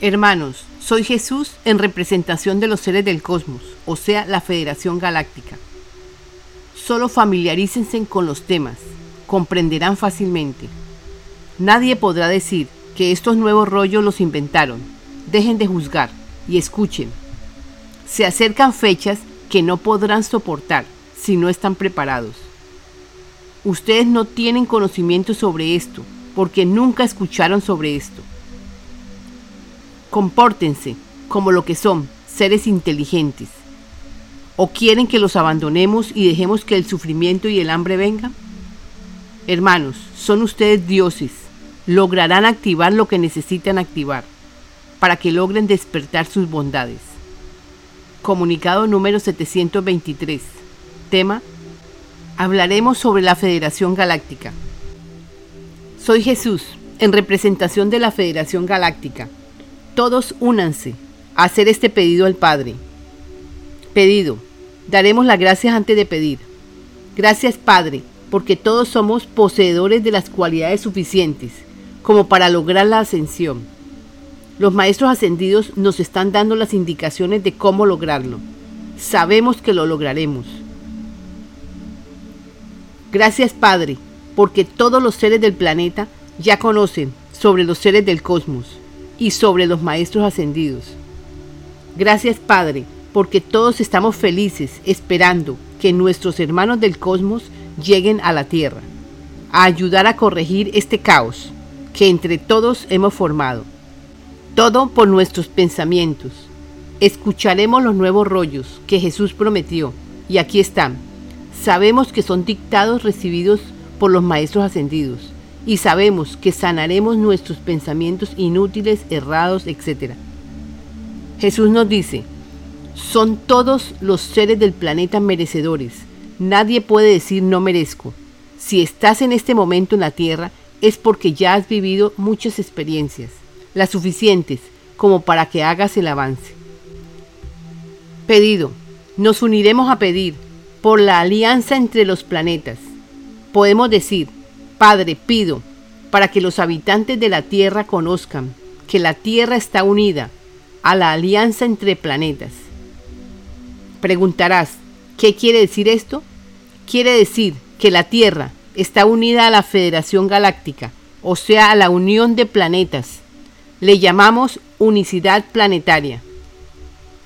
Hermanos, soy Jesús en representación de los seres del cosmos, o sea, la Federación Galáctica. Solo familiarícense con los temas, comprenderán fácilmente. Nadie podrá decir que estos nuevos rollos los inventaron. Dejen de juzgar y escuchen. Se acercan fechas que no podrán soportar si no están preparados. Ustedes no tienen conocimiento sobre esto porque nunca escucharon sobre esto. Compórtense como lo que son, seres inteligentes. ¿O quieren que los abandonemos y dejemos que el sufrimiento y el hambre vengan? Hermanos, son ustedes dioses. Lograrán activar lo que necesitan activar para que logren despertar sus bondades. Comunicado número 723. Tema. Hablaremos sobre la Federación Galáctica. Soy Jesús, en representación de la Federación Galáctica todos únanse a hacer este pedido al Padre. Pedido. Daremos las gracias antes de pedir. Gracias Padre, porque todos somos poseedores de las cualidades suficientes como para lograr la ascensión. Los maestros ascendidos nos están dando las indicaciones de cómo lograrlo. Sabemos que lo lograremos. Gracias Padre, porque todos los seres del planeta ya conocen sobre los seres del cosmos y sobre los maestros ascendidos. Gracias Padre, porque todos estamos felices esperando que nuestros hermanos del cosmos lleguen a la Tierra, a ayudar a corregir este caos que entre todos hemos formado. Todo por nuestros pensamientos. Escucharemos los nuevos rollos que Jesús prometió y aquí están. Sabemos que son dictados recibidos por los maestros ascendidos y sabemos que sanaremos nuestros pensamientos inútiles, errados, etc. Jesús nos dice, son todos los seres del planeta merecedores. Nadie puede decir no merezco. Si estás en este momento en la Tierra es porque ya has vivido muchas experiencias, las suficientes como para que hagas el avance. Pedido. Nos uniremos a pedir por la alianza entre los planetas. Podemos decir, Padre, pido para que los habitantes de la Tierra conozcan que la Tierra está unida a la alianza entre planetas. Preguntarás, ¿qué quiere decir esto? Quiere decir que la Tierra está unida a la Federación Galáctica, o sea, a la unión de planetas. Le llamamos unicidad planetaria.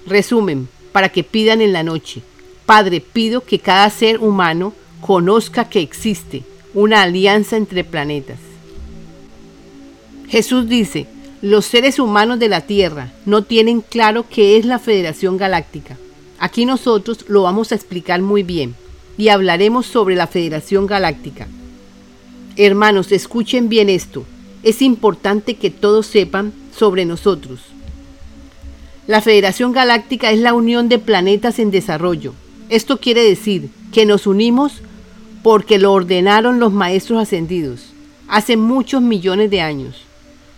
Resumen, para que pidan en la noche. Padre, pido que cada ser humano conozca que existe una alianza entre planetas. Jesús dice, los seres humanos de la Tierra no tienen claro qué es la Federación Galáctica. Aquí nosotros lo vamos a explicar muy bien y hablaremos sobre la Federación Galáctica. Hermanos, escuchen bien esto. Es importante que todos sepan sobre nosotros. La Federación Galáctica es la unión de planetas en desarrollo. Esto quiere decir que nos unimos porque lo ordenaron los maestros ascendidos hace muchos millones de años,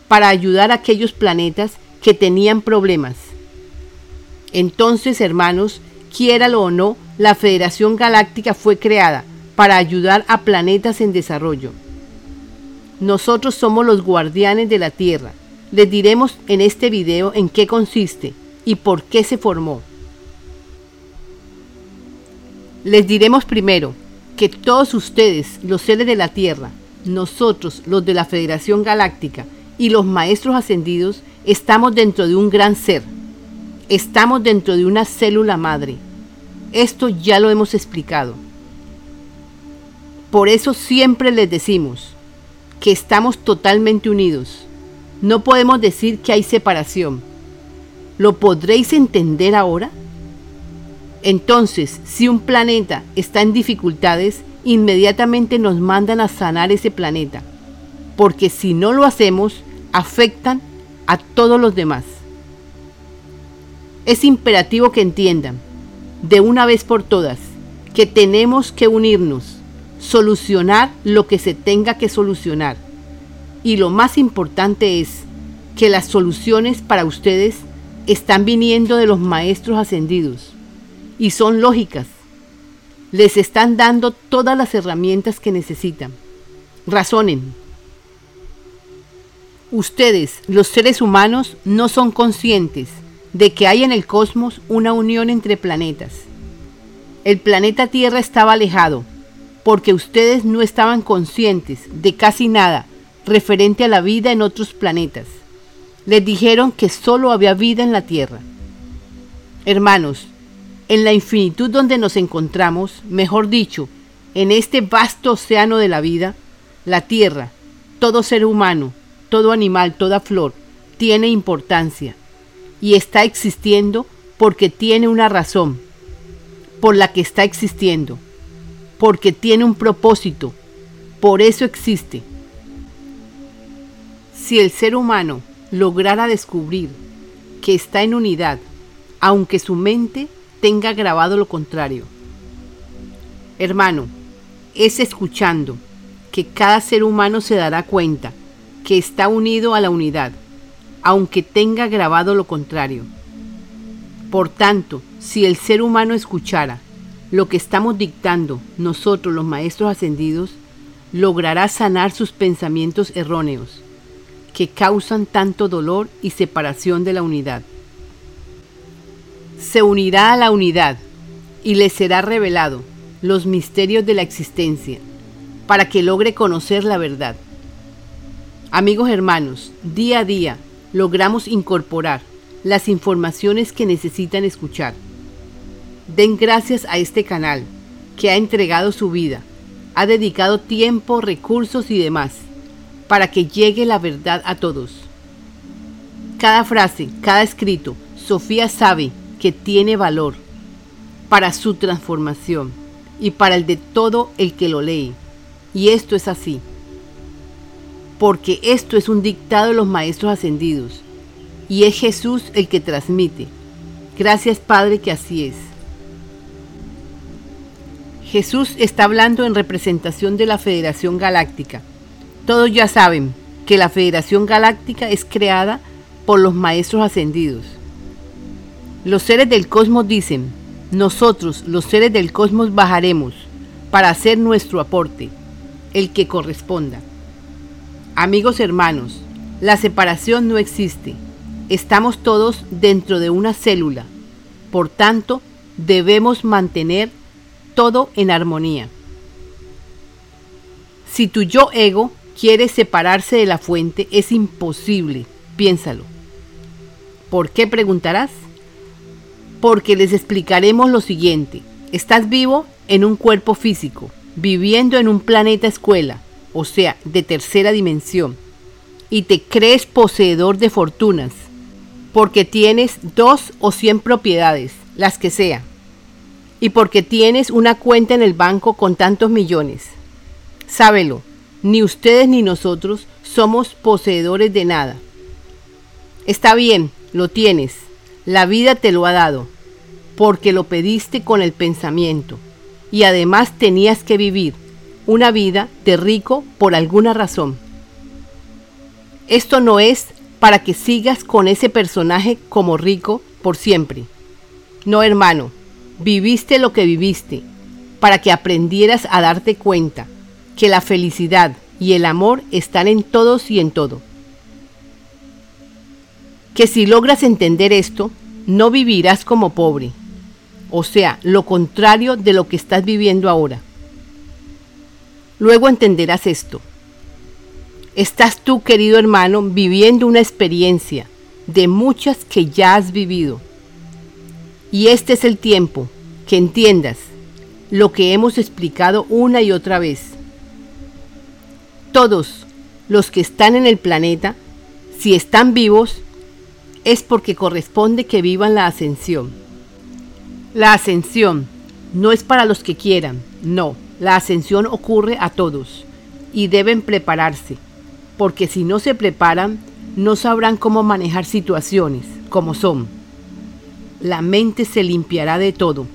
para ayudar a aquellos planetas que tenían problemas. Entonces, hermanos, quiéralo o no, la Federación Galáctica fue creada para ayudar a planetas en desarrollo. Nosotros somos los guardianes de la Tierra. Les diremos en este video en qué consiste y por qué se formó. Les diremos primero que todos ustedes, los seres de la Tierra, nosotros, los de la Federación Galáctica y los Maestros Ascendidos, estamos dentro de un gran ser. Estamos dentro de una célula madre. Esto ya lo hemos explicado. Por eso siempre les decimos que estamos totalmente unidos. No podemos decir que hay separación. ¿Lo podréis entender ahora? Entonces, si un planeta está en dificultades, inmediatamente nos mandan a sanar ese planeta, porque si no lo hacemos, afectan a todos los demás. Es imperativo que entiendan, de una vez por todas, que tenemos que unirnos, solucionar lo que se tenga que solucionar. Y lo más importante es que las soluciones para ustedes están viniendo de los maestros ascendidos y son lógicas. Les están dando todas las herramientas que necesitan. Razonen. Ustedes, los seres humanos, no son conscientes de que hay en el cosmos una unión entre planetas. El planeta Tierra estaba alejado porque ustedes no estaban conscientes de casi nada referente a la vida en otros planetas. Les dijeron que solo había vida en la Tierra. Hermanos, en la infinitud donde nos encontramos, mejor dicho, en este vasto océano de la vida, la Tierra, todo ser humano, todo animal, toda flor, tiene importancia y está existiendo porque tiene una razón por la que está existiendo porque tiene un propósito, por eso existe. Si el ser humano lograra descubrir que está en unidad, aunque su mente tenga grabado lo contrario. Hermano, es escuchando que cada ser humano se dará cuenta que está unido a la unidad, aunque tenga grabado lo contrario. Por tanto, si el ser humano escuchara lo que estamos dictando nosotros los maestros ascendidos logrará sanar sus pensamientos erróneos que causan tanto dolor y separación de la unidad. Se unirá a la unidad y le será revelado los misterios de la existencia para que logre conocer la verdad. Amigos hermanos, día a día logramos incorporar las informaciones que necesitan escuchar Den gracias a este canal que ha entregado su vida, ha dedicado tiempo, recursos y demás para que llegue la verdad a todos. Cada frase, cada escrito, Sofía sabe que tiene valor para su transformación y para el de todo el que lo lee. Y esto es así. Porque esto es un dictado de los maestros ascendidos y es Jesús el que transmite. Gracias Padre que así es. Jesús está hablando en representación de la Federación Galáctica. Todos ya saben que la Federación Galáctica es creada por los Maestros Ascendidos. Los seres del cosmos dicen, nosotros los seres del cosmos bajaremos para hacer nuestro aporte, el que corresponda. Amigos hermanos, la separación no existe. Estamos todos dentro de una célula. Por tanto, debemos mantener todo en armonía. Si tu yo ego quiere separarse de la fuente, es imposible, piénsalo. ¿Por qué preguntarás? Porque les explicaremos lo siguiente. Estás vivo en un cuerpo físico, viviendo en un planeta escuela, o sea, de tercera dimensión, y te crees poseedor de fortunas, porque tienes dos o cien propiedades, las que sean y porque tienes una cuenta en el banco con tantos millones. Sábelo, ni ustedes ni nosotros somos poseedores de nada. Está bien, lo tienes. La vida te lo ha dado, porque lo pediste con el pensamiento. Y además tenías que vivir una vida de rico por alguna razón. Esto no es para que sigas con ese personaje como rico por siempre. No, hermano, Viviste lo que viviste para que aprendieras a darte cuenta que la felicidad y el amor están en todos y en todo. Que si logras entender esto, no vivirás como pobre, o sea, lo contrario de lo que estás viviendo ahora. Luego entenderás esto. Estás tú, querido hermano, viviendo una experiencia de muchas que ya has vivido y este es el tiempo que entiendas lo que hemos explicado una y otra vez. Todos los que están en el planeta, si están vivos, es porque corresponde que vivan la ascensión. La ascensión no es para los que quieran, no, la ascensión ocurre a todos y deben prepararse, porque si no se preparan, no sabrán cómo manejar situaciones como son la mente se limpiará de todo,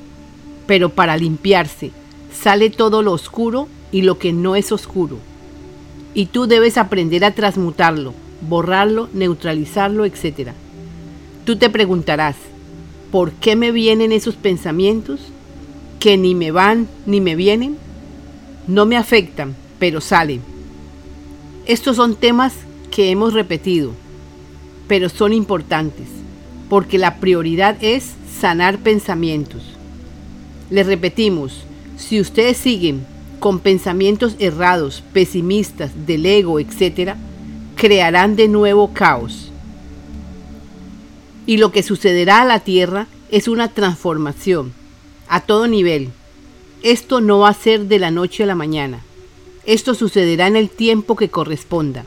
pero para limpiarse sale todo lo oscuro y lo que no es oscuro. Y tú debes aprender a transmutarlo, borrarlo, neutralizarlo, etc. Tú te preguntarás, ¿por qué me vienen esos pensamientos? Que ni me van ni me vienen. No me afectan, pero salen. Estos son temas que hemos repetido, pero son importantes, porque la prioridad es sanar pensamientos. Les repetimos, si ustedes siguen con pensamientos errados, pesimistas, del ego, etc., crearán de nuevo caos. Y lo que sucederá a la Tierra es una transformación a todo nivel. Esto no va a ser de la noche a la mañana. Esto sucederá en el tiempo que corresponda.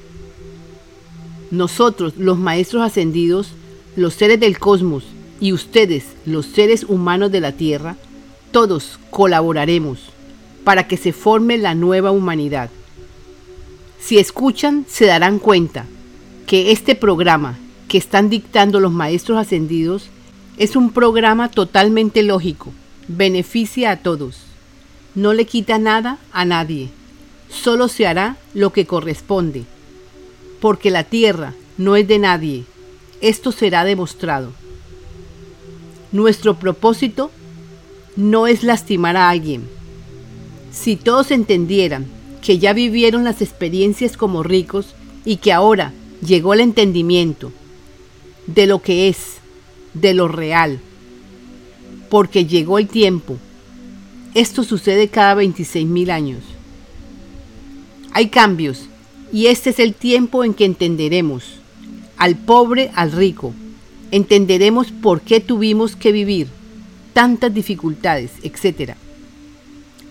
Nosotros, los maestros ascendidos, los seres del cosmos y ustedes, los seres humanos de la Tierra, todos colaboraremos para que se forme la nueva humanidad. Si escuchan, se darán cuenta que este programa que están dictando los maestros ascendidos es un programa totalmente lógico, beneficia a todos, no le quita nada a nadie, solo se hará lo que corresponde, porque la tierra no es de nadie, esto será demostrado. Nuestro propósito no es lastimar a alguien. Si todos entendieran que ya vivieron las experiencias como ricos y que ahora llegó el entendimiento de lo que es, de lo real, porque llegó el tiempo. Esto sucede cada 26 mil años. Hay cambios y este es el tiempo en que entenderemos al pobre al rico. Entenderemos por qué tuvimos que vivir tantas dificultades, etc.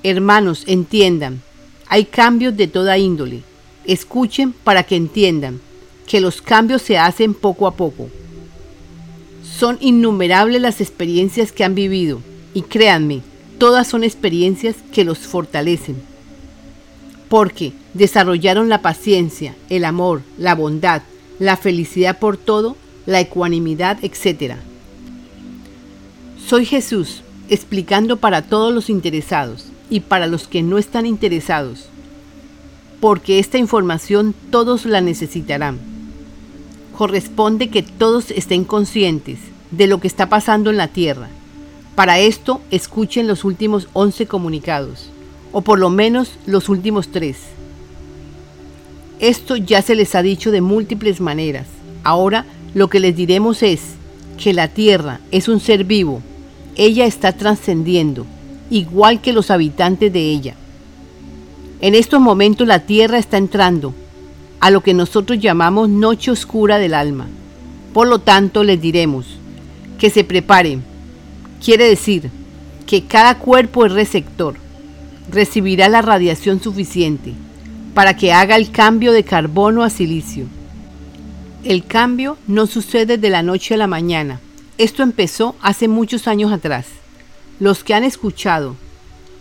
Hermanos, entiendan, hay cambios de toda índole. Escuchen para que entiendan que los cambios se hacen poco a poco. Son innumerables las experiencias que han vivido y créanme, todas son experiencias que los fortalecen. Porque desarrollaron la paciencia, el amor, la bondad, la felicidad por todo, la ecuanimidad, etc. Soy Jesús, explicando para todos los interesados y para los que no están interesados, porque esta información todos la necesitarán. Corresponde que todos estén conscientes de lo que está pasando en la Tierra. Para esto, escuchen los últimos 11 comunicados, o por lo menos los últimos tres. Esto ya se les ha dicho de múltiples maneras. Ahora lo que les diremos es que la Tierra es un ser vivo. Ella está trascendiendo igual que los habitantes de ella. En estos momentos la tierra está entrando a lo que nosotros llamamos noche oscura del alma. Por lo tanto, les diremos que se preparen. Quiere decir que cada cuerpo es receptor. Recibirá la radiación suficiente para que haga el cambio de carbono a silicio. El cambio no sucede de la noche a la mañana. Esto empezó hace muchos años atrás. Los que han escuchado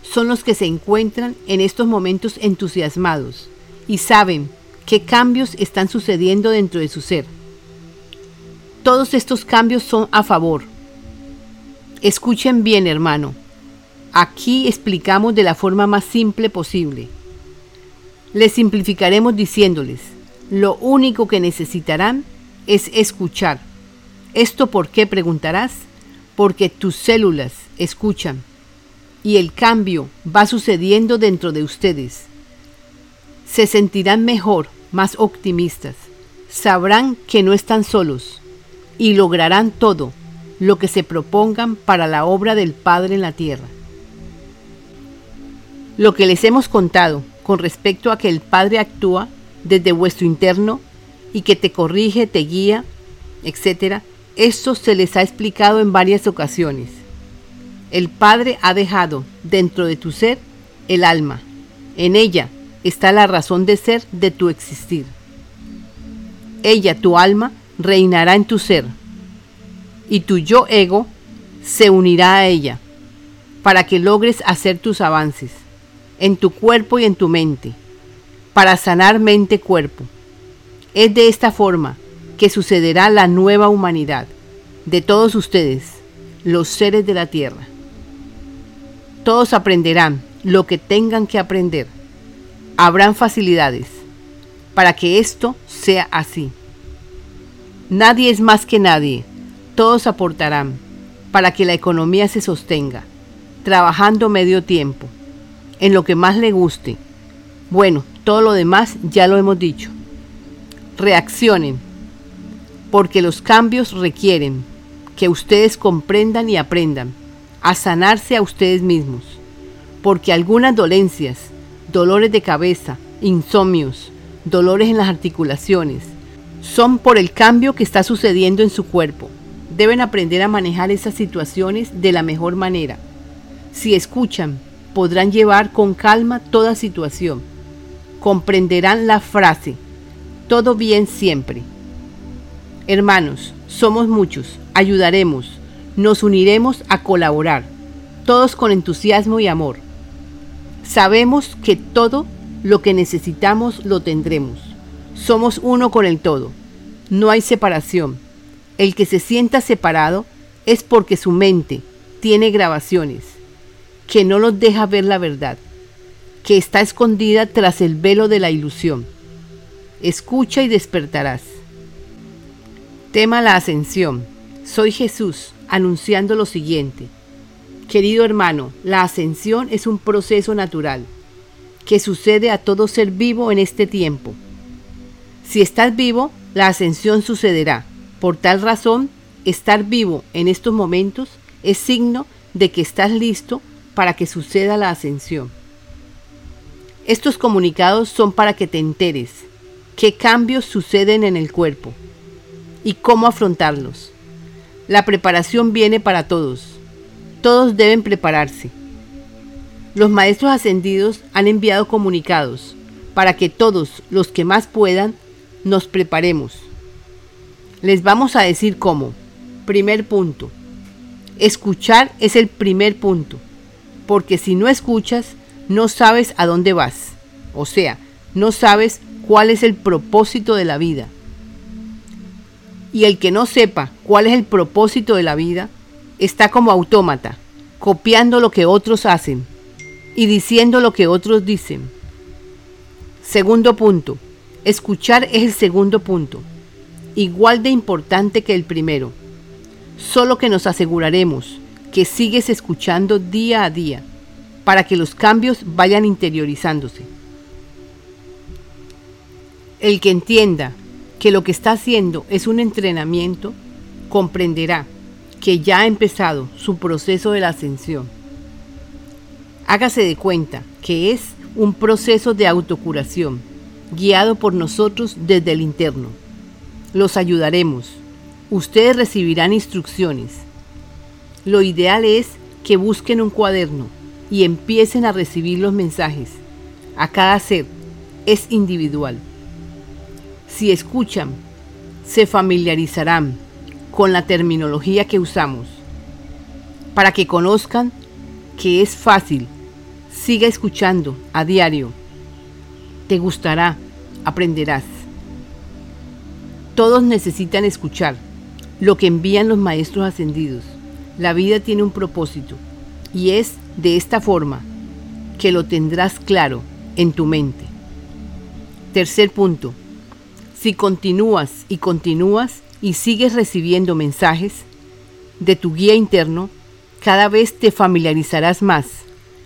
son los que se encuentran en estos momentos entusiasmados y saben qué cambios están sucediendo dentro de su ser. Todos estos cambios son a favor. Escuchen bien, hermano. Aquí explicamos de la forma más simple posible. Les simplificaremos diciéndoles, lo único que necesitarán es escuchar. ¿Esto por qué preguntarás? Porque tus células escuchan y el cambio va sucediendo dentro de ustedes. Se sentirán mejor, más optimistas, sabrán que no están solos y lograrán todo lo que se propongan para la obra del Padre en la tierra. Lo que les hemos contado con respecto a que el Padre actúa desde vuestro interno y que te corrige, te guía, etc., esto se les ha explicado en varias ocasiones. El Padre ha dejado dentro de tu ser el alma. En ella está la razón de ser de tu existir. Ella, tu alma, reinará en tu ser. Y tu yo ego se unirá a ella para que logres hacer tus avances en tu cuerpo y en tu mente, para sanar mente-cuerpo. Es de esta forma que sucederá la nueva humanidad de todos ustedes, los seres de la tierra. Todos aprenderán lo que tengan que aprender. Habrán facilidades para que esto sea así. Nadie es más que nadie. Todos aportarán para que la economía se sostenga, trabajando medio tiempo, en lo que más le guste. Bueno, todo lo demás ya lo hemos dicho. Reaccionen, porque los cambios requieren que ustedes comprendan y aprendan a sanarse a ustedes mismos, porque algunas dolencias, dolores de cabeza, insomnios, dolores en las articulaciones, son por el cambio que está sucediendo en su cuerpo. Deben aprender a manejar esas situaciones de la mejor manera. Si escuchan, podrán llevar con calma toda situación. Comprenderán la frase, todo bien siempre. Hermanos, somos muchos, ayudaremos, nos uniremos a colaborar, todos con entusiasmo y amor. Sabemos que todo lo que necesitamos lo tendremos. Somos uno con el todo. No hay separación. El que se sienta separado es porque su mente tiene grabaciones, que no los deja ver la verdad, que está escondida tras el velo de la ilusión. Escucha y despertarás. Tema la ascensión. Soy Jesús anunciando lo siguiente. Querido hermano, la ascensión es un proceso natural que sucede a todo ser vivo en este tiempo. Si estás vivo, la ascensión sucederá. Por tal razón, estar vivo en estos momentos es signo de que estás listo para que suceda la ascensión. Estos comunicados son para que te enteres qué cambios suceden en el cuerpo y cómo afrontarlos. La preparación viene para todos. Todos deben prepararse. Los maestros ascendidos han enviado comunicados para que todos los que más puedan nos preparemos. Les vamos a decir cómo. Primer punto. Escuchar es el primer punto, porque si no escuchas, no sabes a dónde vas. O sea, no sabes cuál es el propósito de la vida. Y el que no sepa cuál es el propósito de la vida, está como autómata, copiando lo que otros hacen y diciendo lo que otros dicen. Segundo punto. Escuchar es el segundo punto, igual de importante que el primero, solo que nos aseguraremos que sigues escuchando día a día para que los cambios vayan interiorizándose. El que entienda que lo que está haciendo es un entrenamiento, comprenderá que ya ha empezado su proceso de la ascensión. Hágase de cuenta que es un proceso de autocuración, guiado por nosotros desde el interno. Los ayudaremos. Ustedes recibirán instrucciones. Lo ideal es que busquen un cuaderno y empiecen a recibir los mensajes. A cada ser es individual. Si escuchan, se familiarizarán con la terminología que usamos, para que conozcan que es fácil Siga escuchando a diario. Te gustará, aprenderás. Todos necesitan escuchar lo que envían los maestros ascendidos. La vida tiene un propósito y es de esta forma que lo tendrás claro en tu mente. Tercer punto. Si continúas y continúas y sigues recibiendo mensajes de tu guía interno, cada vez te familiarizarás más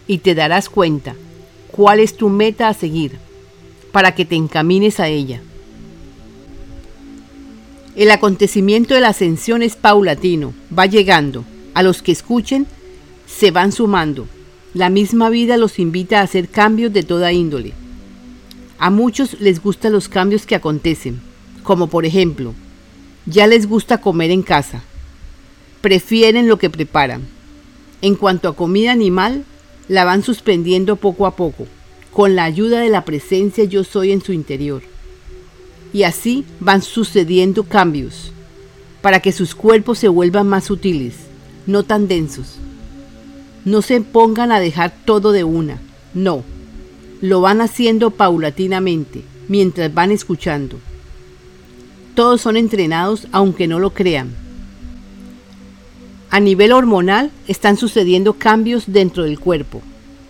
y te darás cuenta cuál es tu meta a seguir para que te encamines a ella. El acontecimiento de la ascensión es paulatino, va llegando. A los que escuchen, se van sumando. La misma vida los invita a hacer cambios de toda índole. A muchos les gustan los cambios que acontecen, como por ejemplo, ya les gusta comer en casa. Prefieren lo que preparan. En cuanto a comida animal, la van suspendiendo poco a poco, con la ayuda de la presencia yo soy en su interior. Y así van sucediendo cambios, para que sus cuerpos se vuelvan más sutiles, no tan densos. No se pongan a dejar todo de una, no. Lo van haciendo paulatinamente, mientras van escuchando. Todos son entrenados aunque no lo crean a nivel hormonal están sucediendo cambios dentro del cuerpo.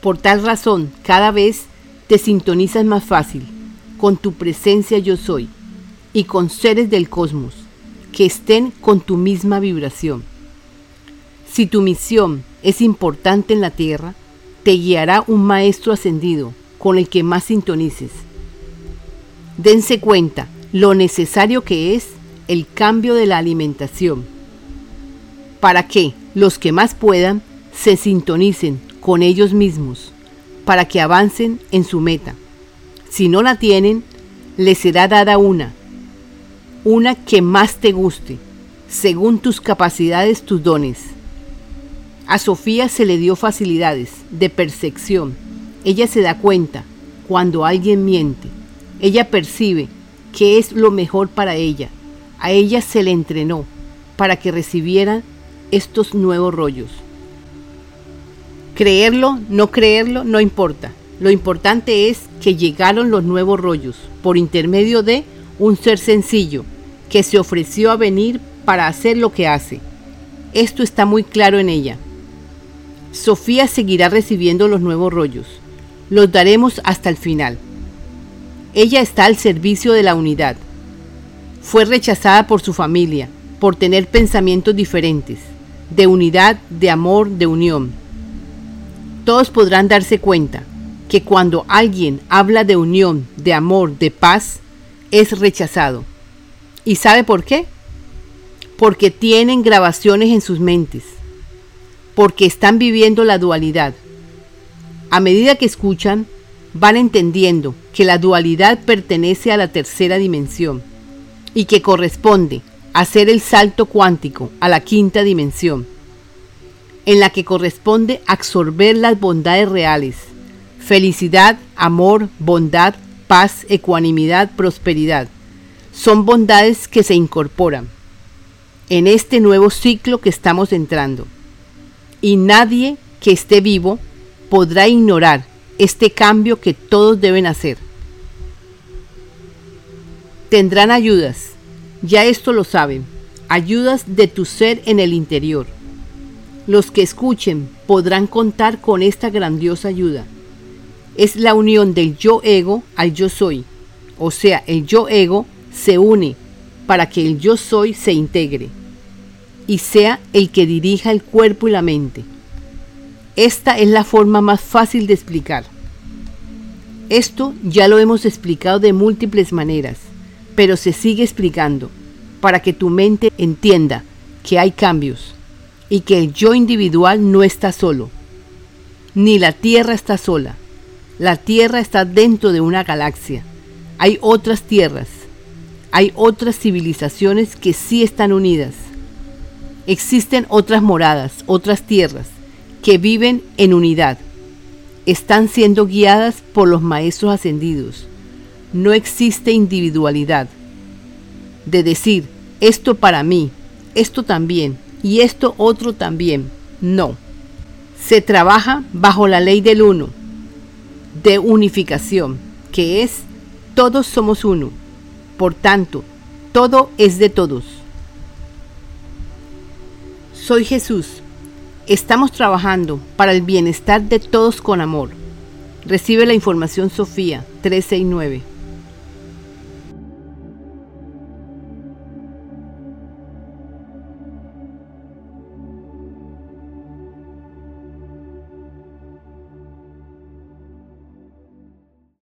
Por tal razón, cada vez te sintonizas más fácil con tu presencia yo soy y con seres del cosmos que estén con tu misma vibración. Si tu misión es importante en la Tierra, te guiará un maestro ascendido con el que más sintonices. Dense cuenta lo necesario que es el cambio de la alimentación, para que los que más puedan se sintonicen con ellos mismos, para que avancen en su meta. Si no la tienen, les será dada una, una que más te guste, según tus capacidades, tus dones. A Sofía se le dio facilidades de percepción. Ella se da cuenta cuando alguien miente. Ella percibe que es lo mejor para ella. A ella se le entrenó para que recibiera estos nuevos rollos. Creerlo, no creerlo, no importa. Lo importante es que llegaron los nuevos rollos por intermedio de un ser sencillo que se ofreció a venir para hacer lo que hace. Esto está muy claro en ella. Sofía seguirá recibiendo los nuevos rollos. Los daremos hasta el final. Ella está al servicio de la unidad. Fue rechazada por su familia por tener pensamientos diferentes, de unidad, de amor, de unión. Todos podrán darse cuenta que cuando alguien habla de unión, de amor, de paz, es rechazado. ¿Y sabe por qué? Porque tienen grabaciones en sus mentes, porque están viviendo la dualidad. A medida que escuchan, van entendiendo que la dualidad pertenece a la tercera dimensión y que corresponde hacer el salto cuántico a la quinta dimensión, en la que corresponde absorber las bondades reales, felicidad, amor, bondad, paz, ecuanimidad, prosperidad. Son bondades que se incorporan en este nuevo ciclo que estamos entrando. Y nadie que esté vivo podrá ignorar este cambio que todos deben hacer. Tendrán ayudas, ya esto lo saben, ayudas de tu ser en el interior. Los que escuchen podrán contar con esta grandiosa ayuda. Es la unión del yo ego al yo soy. O sea, el yo ego se une para que el yo soy se integre y sea el que dirija el cuerpo y la mente. Esta es la forma más fácil de explicar. Esto ya lo hemos explicado de múltiples maneras, pero se sigue explicando para que tu mente entienda que hay cambios y que el yo individual no está solo, ni la Tierra está sola. La Tierra está dentro de una galaxia. Hay otras tierras, hay otras civilizaciones que sí están unidas. Existen otras moradas, otras tierras, que viven en unidad. Están siendo guiadas por los maestros ascendidos. No existe individualidad. De decir, esto para mí, esto también y esto otro también. No. Se trabaja bajo la ley del uno, de unificación, que es todos somos uno. Por tanto, todo es de todos. Soy Jesús Estamos trabajando para el bienestar de todos con amor. Recibe la información Sofía 369.